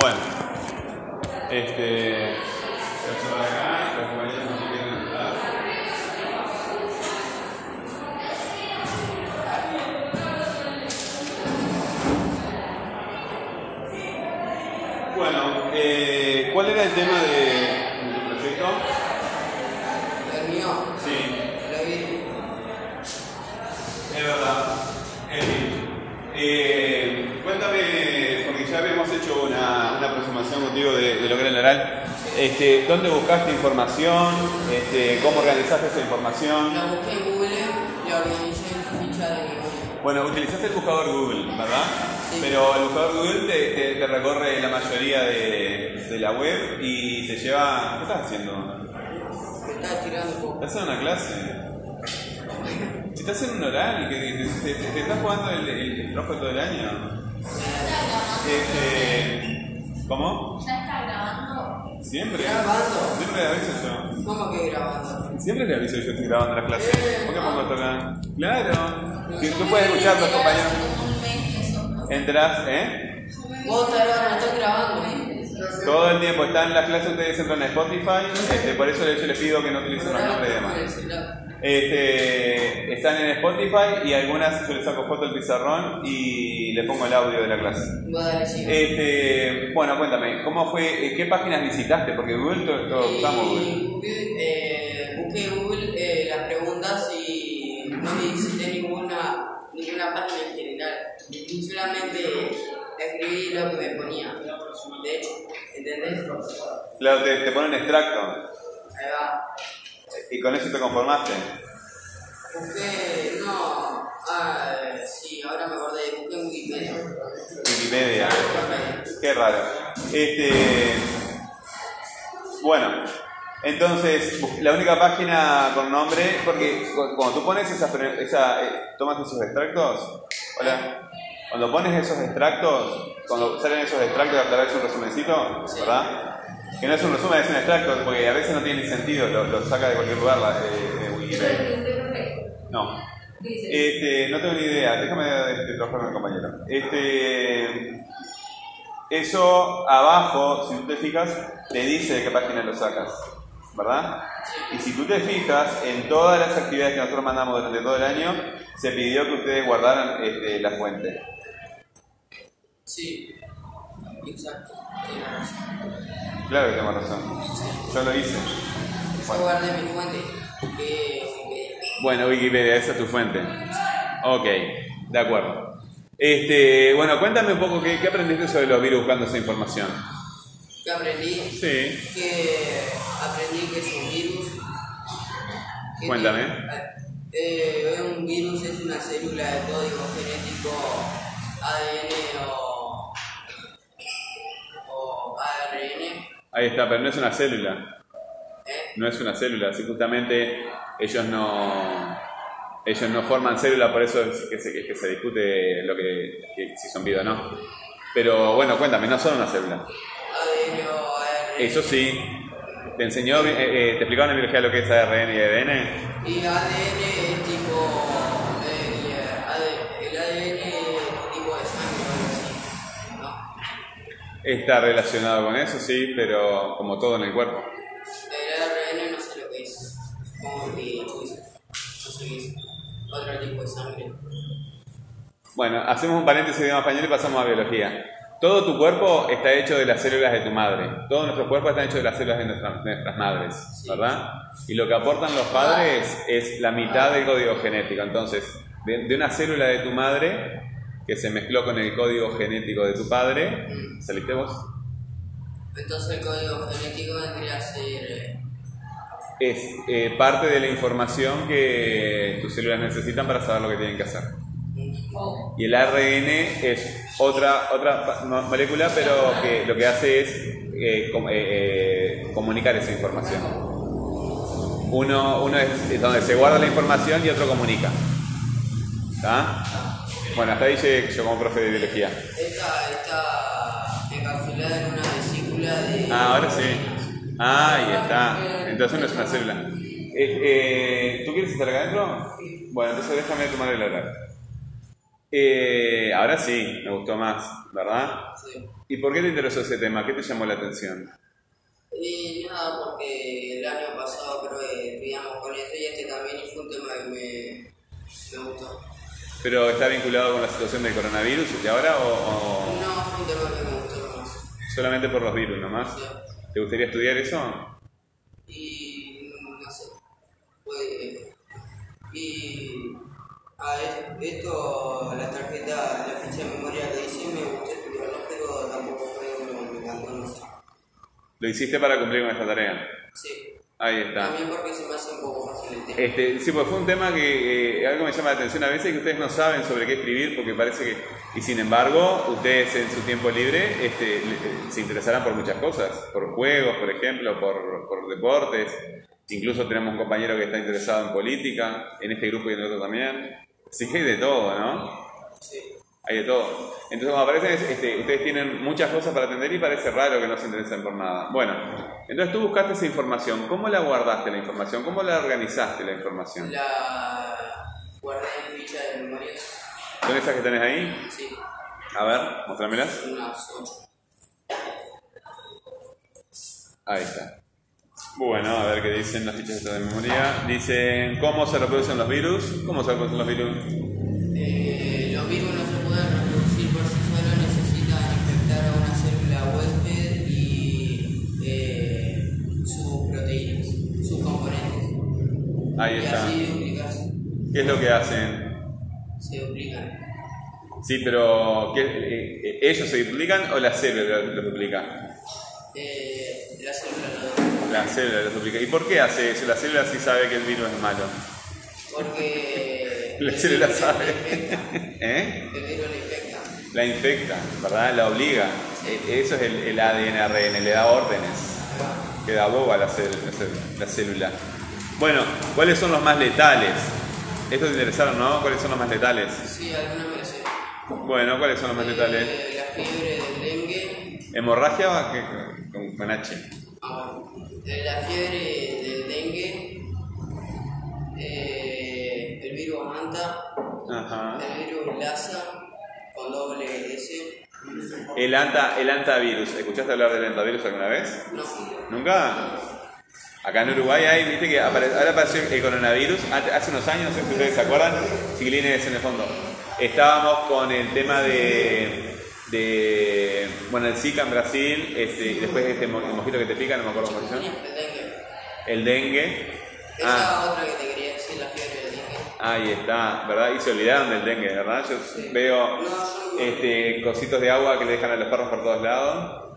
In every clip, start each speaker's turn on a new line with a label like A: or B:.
A: Bueno, este. Esto de acá, los compañeros no se quieren entrar. Bueno, eh, ¿cuál era el tema de, de tu proyecto?
B: El mío,
A: Sí,
B: lo vi.
A: es verdad. Es bien. Eh, ya habíamos hecho una, una aproximación contigo de, de lo que era el oral. Este, ¿Dónde buscaste información? Este, ¿Cómo organizaste esa información?
B: La busqué en Google y organicé en ficha de Google.
A: Bueno, utilizaste el buscador Google, ¿verdad?
B: Sí.
A: Pero el buscador Google te, te- te recorre la mayoría de, de la web y te lleva... ¿Qué estás haciendo?
B: Me estaba estirando un poco.
A: ¿Estás en una clase? Si estás en un oral, que te, te- te- te estás jugando el, el, el trabajo de todo el año. Este, ¿Cómo?
C: ¿Ya está grabando?
A: Siempre.
B: ¿Grabando?
A: Siempre le aviso yo.
B: ¿Cómo que grabando?
A: Siempre le aviso yo estoy grabando la clase. ¿Por qué pongo esto acá? Claro. Si tú puedes escuchar a los compañeros. Entras, ¿eh?
B: Vos, estás grabando, ¿eh?
A: Todo el tiempo están las clases, ustedes entran a Spotify, este, por eso yo les pido que no utilicen los nombres de demás. Este, están en Spotify y algunas yo les saco foto del pizarrón y le pongo el audio de la clase.
B: Sí.
A: Este, bueno, cuéntame, ¿cómo fue, eh, qué páginas visitaste? Porque Google, todos todos usamos Google.
B: Busqué, eh, busqué Google eh, las preguntas y no visité ninguna, ninguna página en general. Solamente escribí lo que me ponía. De hecho, ¿entendés?
A: Claro, te, te ponen extracto
B: Ahí va.
A: Y con eso te conformaste.
B: Busqué, no, ah, sí, ahora me acordé, busqué en Wikipedia.
A: Wikipedia. Qué raro. Este, bueno, entonces la única página con nombre, porque cu- cuando tú pones esa, esa eh, tomas esos extractos, hola, cuando pones esos extractos, cuando salen esos extractos a través de un resumencito, ¿verdad? Que no es un resumen, es un extracto, porque a veces no tiene ni sentido, lo, lo saca de cualquier lugar la, eh, eh, Wikipedia. No. Este, no tengo ni idea, déjame este, trabajar con el compañero. Este, eso abajo, si tú te fijas, te dice de qué página lo sacas, ¿verdad? Y si tú te fijas, en todas las actividades que nosotros mandamos durante todo el año, se pidió que ustedes guardaran este, la fuente.
B: Sí, exacto.
A: Claro que tengo razón. Yo lo hice.
B: Yo guardé mi fuente, que Wikipedia.
A: Bueno, Wikipedia, esa es tu fuente. Ok, de acuerdo. Este, bueno, cuéntame un poco qué, qué aprendiste sobre los virus buscando esa información.
B: ¿Qué aprendí?
A: Sí.
B: Que aprendí que es un virus. que
A: Cuéntame.
B: tiene- eh, un virus es una célula de código genético ADN o
A: Ahí está, pero no es una célula. No es una célula, así justamente ellos no ellos no forman célula, por eso es que se, discute lo que, si son vida o no. Pero bueno, cuéntame, no son una célula. Eso sí, te enseñó, eh, eh, te explicaron en biología lo que es ARN y ADN.
B: Y ADN
A: Está relacionado con eso, sí, pero como todo en el cuerpo.
B: El ARN no sé lo que es. Supongo que no sé qué es. Otro tipo de sangre.
A: Bueno, hacemos un paréntesis de español y pasamos a biología. Todo tu cuerpo está hecho de las células de tu madre. Todo nuestro cuerpo está hecho de las células de nuestras, de nuestras madres, ¿verdad? Y lo que aportan los padres es la mitad del código genético. Entonces, de, de una célula de tu madre que se mezcló con el código genético de tu padre, ¿saliste vos?
B: Entonces el código genético vendría a ser. eh,
A: Es eh, parte de la información que tus células necesitan para saber lo que tienen que hacer. Y el ARN es otra, otra molécula, pero que lo que hace es eh, com- eh, comunicar esa información. Uno, uno es donde se guarda la información y otro comunica. ¿Está? Bueno, hasta ahí llegué yo como profe de biología.
B: Esta está encapsulada en una vesícula de.
A: Ah, ahora sí. Ah, ahí está. Entonces no es una célula. Eh, eh, ¿Tú quieres estar acá adentro? Bueno, entonces déjame tomar el horario. Eh, ahora sí, me gustó más, ¿verdad?
B: Sí.
A: ¿Y por qué te interesó ese tema? ¿Qué te llamó la atención?
B: Y nada, porque el año pasado creo que estudiamos con eso y este también y fue un tema que me, me gustó.
A: ¿Pero está vinculado con la situación del coronavirus de ahora o, o
B: No, fue un tema que me gustó
A: solamente por los virus nomás?
B: Sí.
A: ¿Te gustaría estudiar eso?
B: Y no sé, fue... Y a esto, la tarjeta, la ficha de memoria que hice me gustó estudiarla, pero tampoco fue lo que me encantó, no sé.
A: Lo hiciste para cumplir con esta tarea.
B: Sí,
A: Ahí está.
B: también porque se me hace un poco fácil el tema.
A: Este, sí, pues fue un tema que eh, algo me llama la atención a veces que ustedes no saben sobre qué escribir porque parece que y sin embargo ustedes en su tiempo libre este, le- se interesarán por muchas cosas, por juegos, por ejemplo, por, por deportes. Incluso tenemos un compañero que está interesado en política, en este grupo y en otro también. Así que hay de todo, ¿no?
B: Sí.
A: Hay de todo. Entonces, como parece, este, ustedes tienen muchas cosas para atender y parece raro que no se interesen por nada. Bueno, entonces tú buscaste esa información. ¿Cómo la guardaste la información? ¿Cómo la organizaste la información?
B: La guardé en ficha de memoria.
A: ¿Son esas que tenés ahí?
B: Sí,
A: A ver, mostrámelas.
B: unas 8.
A: Ahí está. Bueno, a ver qué dicen las fichas de memoria. Dicen cómo se reproducen los virus. ¿Cómo se reproducen los virus? Ahí
B: y
A: está. ¿Qué es lo que hacen?
B: Se duplican.
A: Sí, pero ¿qué- eh, eh, ¿ellos se duplican o la célula los duplica?
B: Eh, la célula lo duplica.
A: La célula los duplica. ¿Y por qué hace eso? La célula sí sabe que el virus es malo.
B: Porque
A: La célula sabe. ¿Eh?
B: El virus la infecta.
A: La infecta, ¿verdad? La obliga. E- Eso es el, el ADN ARN, le da órdenes. Queda boba la, cel- la cel- la célula. Bueno, ¿cuáles son los más letales? Esto te interesaron, ¿no? ¿Cuáles son los más letales?
B: Sí, alguna me la sé.
A: Bueno, ¿cuáles son los más letales?
B: Eh, la fiebre del dengue.
A: ¿Hemorragia o qué- con, con H?
B: Ah, eh, la fiebre del dengue. eh, el virus manta.
A: Ajá.
B: El virus Lassa. Con doble S.
A: El, anta, el antavirus. ¿Escuchaste hablar del antavirus alguna vez?
B: No.
A: ¿Nunca? Acá en Uruguay hay, viste que apare- ahora apareció el coronavirus, hace unos años, no sé si ustedes se acuerdan, chiquilines en el fondo. Estábamos con el tema de, de bueno, el Zika en Brasil, este, y después este mo- el mosquito que te pica, no me acuerdo cómo se llama.
B: El dengue.
A: El dengue.
B: Esa
A: Ah,
B: otra que te quería decir, la fiebre del dengue.
A: ahí está, ¿verdad? Y se olvidaron del dengue, ¿verdad? Yo
B: Sí.
A: veo
B: No, yo no.
A: este, cositos de agua que le dejan a los perros por todos lados.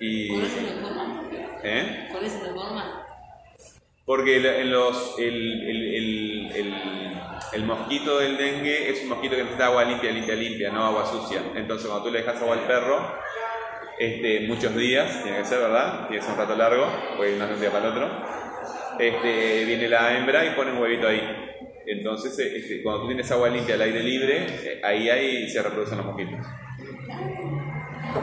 A: Y,
D: ¿Cuál es la forma?
A: ¿eh?
D: ¿Cuál es la forma?
A: Porque el, mosquito del dengue es un mosquito que necesita agua limpia, limpia, limpia, no agua sucia. Entonces cuando tú le dejas agua al perro, este, muchos días, tiene que ser, ¿verdad? Tiene que un rato largo, ir no es un día para el otro. Este, viene la hembra y pone un huevito ahí. Entonces, eh, este, cuando tú tienes agua limpia al aire libre, eh, ahí, ahí se reproducen los mosquitos.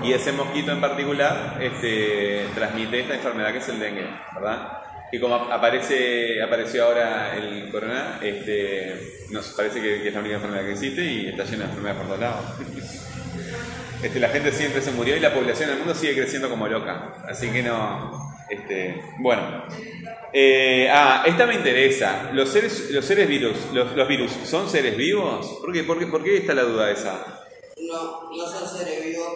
A: Y ese mosquito en particular este, transmite esta enfermedad que es el dengue, ¿verdad? Y como ap- aparece, apareció ahora el corona, este, nos parece que, es la única enfermedad que existe y está llena de enfermedades por todos lados. Este, la gente siempre se murió y la población del mundo sigue creciendo como loca. Así que no. Este, bueno. Eh, ah, esta me interesa. ¿Los seres, los seres virus, los, los virus, son seres vivos? ¿Por qué, por, qué, ¿Por qué está la duda esa?
B: No, no son seres vivos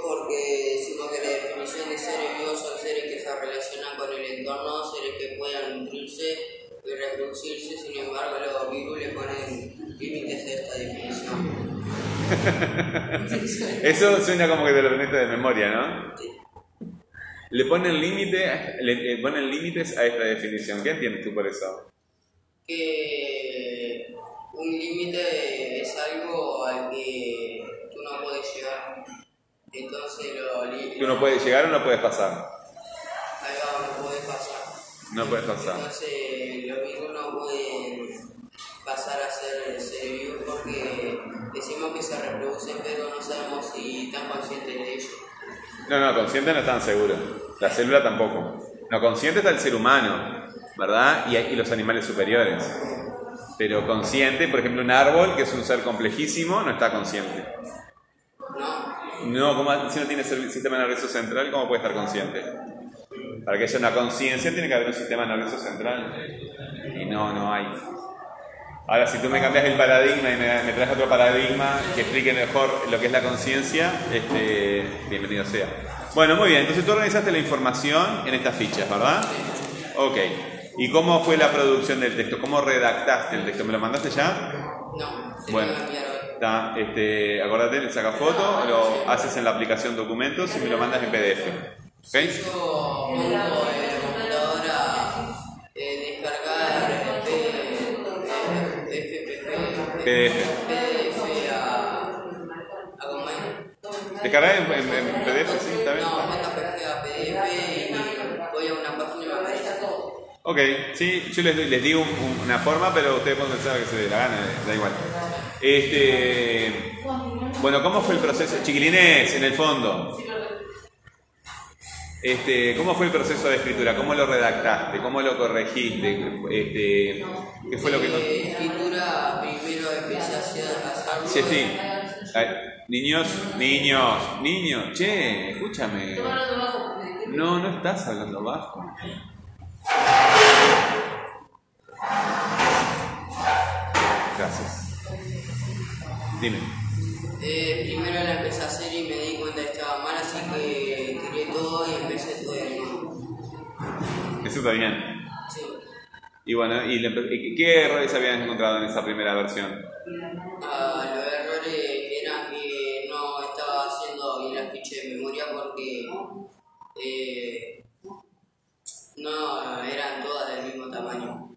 A: Eso suena como que te lo aprendiste de memoria, ¿no? Le ponen, límite, le, le ponen límites a esta definición. ¿Qué entiendes tú por eso?
B: Que un límite es algo al que tú no puedes llegar. Entonces lo li-
A: ¿Tú no puedes llegar o no puedes pasar?
B: Ahí va, no puedes pasar.
A: No puedes pasar.
B: Entonces los virus no pueden pasar a ser seres vivos porque decimos que se reproducen pero no sabemos si están conscientes de ello.
A: No, no, consciente no están seguros. La célula tampoco. No, consciente está el ser humano, ¿verdad? Y, los animales superiores. Pero consciente, por ejemplo, un árbol, que es un ser complejísimo, no está consciente.
B: No.
A: ¿cómo- si no tiene sistema nervioso central, ¿cómo puede estar consciente? Para que haya una conciencia tiene que haber un sistema nervioso central. Y no, no hay. Ahora, si tú me cambias el paradigma y me, me traes otro paradigma que explique mejor lo que es la conciencia, este, bienvenido sea. Bueno, muy bien. Entonces tú organizaste la información en estas fichas, ¿verdad? Ok. ¿Y cómo fue la producción del texto? ¿Cómo redactaste el texto? ¿Me lo mandaste ya?
B: No.
A: Bueno. Está, este, acordate, le sacas foto, lo haces en la aplicación documentos y me lo mandas en PDF. ¿Ok? PDF.
B: PDF a, a como es.
A: ¿Descargar en, en- en PDF? Sí, está bien. Ok, sí, yo les, les digo un- un- una forma, pero ustedes pueden pensar que se dé la gana, da igual. Este, bueno, ¿cómo fue el proceso? Chiquilines, en el fondo. Este, ¿Cómo fue el proceso de escritura? ¿Cómo lo redactaste? ¿Cómo lo corregiste? Este, ¿Qué fue lo que...
B: Eh, escritura primero empecé a hacer hacerlo.
A: Sí, sí. Ay, niños, niños, niños, che, escúchame. No, no estás hablando bajo. Gracias. Dime.
B: Eh, primero la empecé a hacer y me di cuenta que estaba mal, así que tiré todo y empecé.
A: Eso está bien.
B: Sí.
A: Y bueno, ¿y le- y ¿qué errores habías encontrado en esa primera versión?
B: Ah, los errores eran que no estaba haciendo bien la ficha de memoria porque eh, no eran todas del mismo tamaño.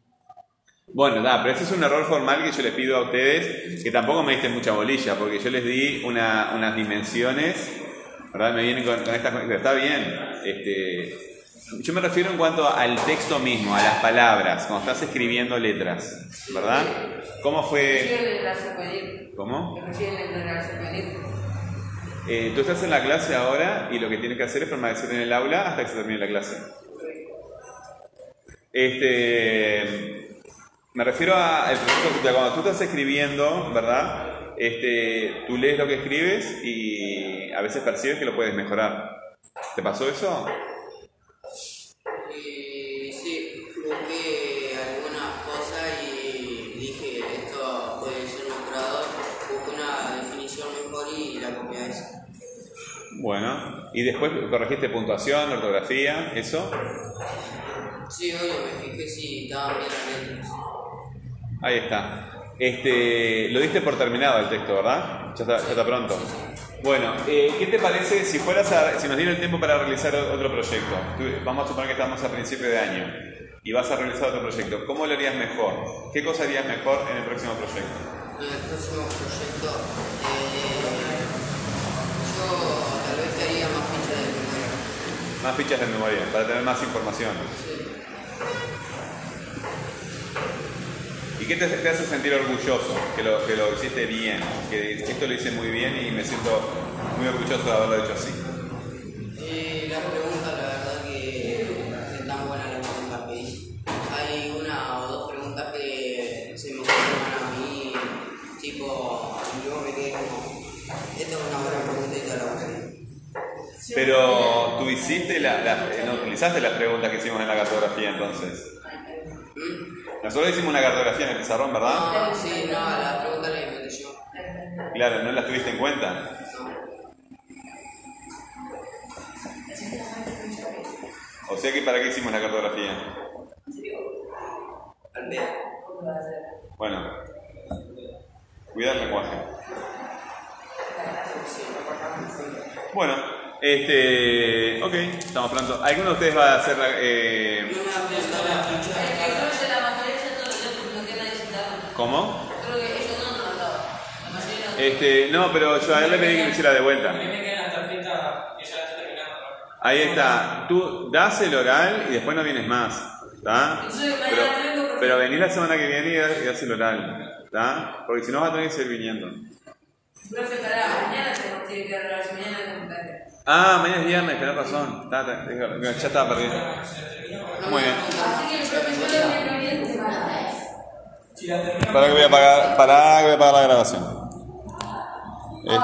A: Bueno, da, pero ese es un error formal que yo les pido a ustedes, que tampoco me diste mucha bolilla, porque yo les di una- unas dimensiones, ¿verdad? Me vienen con, con estas está bien. Este, yo me refiero en cuanto al texto mismo, a las palabras, cuando estás escribiendo letras, ¿verdad? ¿Cómo fue? ¿Cómo? Eh, tú estás en la clase ahora y lo que tienes que hacer es permanecer en el aula hasta que se termine la clase. Este, me refiero a el proceso cuando tú estás escribiendo, ¿verdad? Este, tú lees lo que escribes y a veces percibes que lo puedes mejorar. ¿Te pasó eso? Bueno, y después corregiste puntuación, ortografía, eso.
B: Sí, obvio, me fijé si estaban bien las letras.
A: Ahí está. Este, lo diste por terminado el texto, ¿verdad? Ya está, ya está pronto. Bueno, eh, ¿qué te parece si fueras a, si nos diera el tiempo para realizar otro proyecto? Vamos a suponer que estamos a principio de año y vas a realizar otro proyecto. ¿Cómo lo harías mejor? ¿Qué cosa harías mejor en el próximo proyecto?
B: En el próximo proyecto, eh, yo tal vez te haría más fichas de memoria.
A: Más fichas de memoria para tener más información. ¿Y qué te hace sentir orgulloso? Que lo, que lo hiciste bien, que esto lo hice muy bien y me siento muy orgulloso de haberlo hecho así. Hiciste la, la- no utilizaste las preguntas que hicimos en la cartografía entonces. Nosotros hicimos una cartografía en el pizarrón, ¿verdad?
B: Sí, no, la pregunta la inventé yo.
A: Claro, ¿no las tuviste en cuenta? O sea que ¿para qué hicimos la cartografía? Bueno, cuidar el lenguaje. Bueno, este, ok, estamos pronto. ¿Alguno de ustedes va a hacer la, eh. ¿Cómo? Este, no, pero yo a él le pedí que lo hiciera de vuelta. Ahí está. Tú das el oral y después no vienes más. ¿Está? Pero, pero venís la semana que viene y das, el oral. ¿Está? Porque si no vas a tener que seguir viniendo.
C: Profe, para mañana tenemos que ir a mañana.
A: Ah, mañana es viernes, tenés razón. Está, está, ya estaba perdido. Muy bien. Para que voy a apagar, para que voy a apagar la grabación.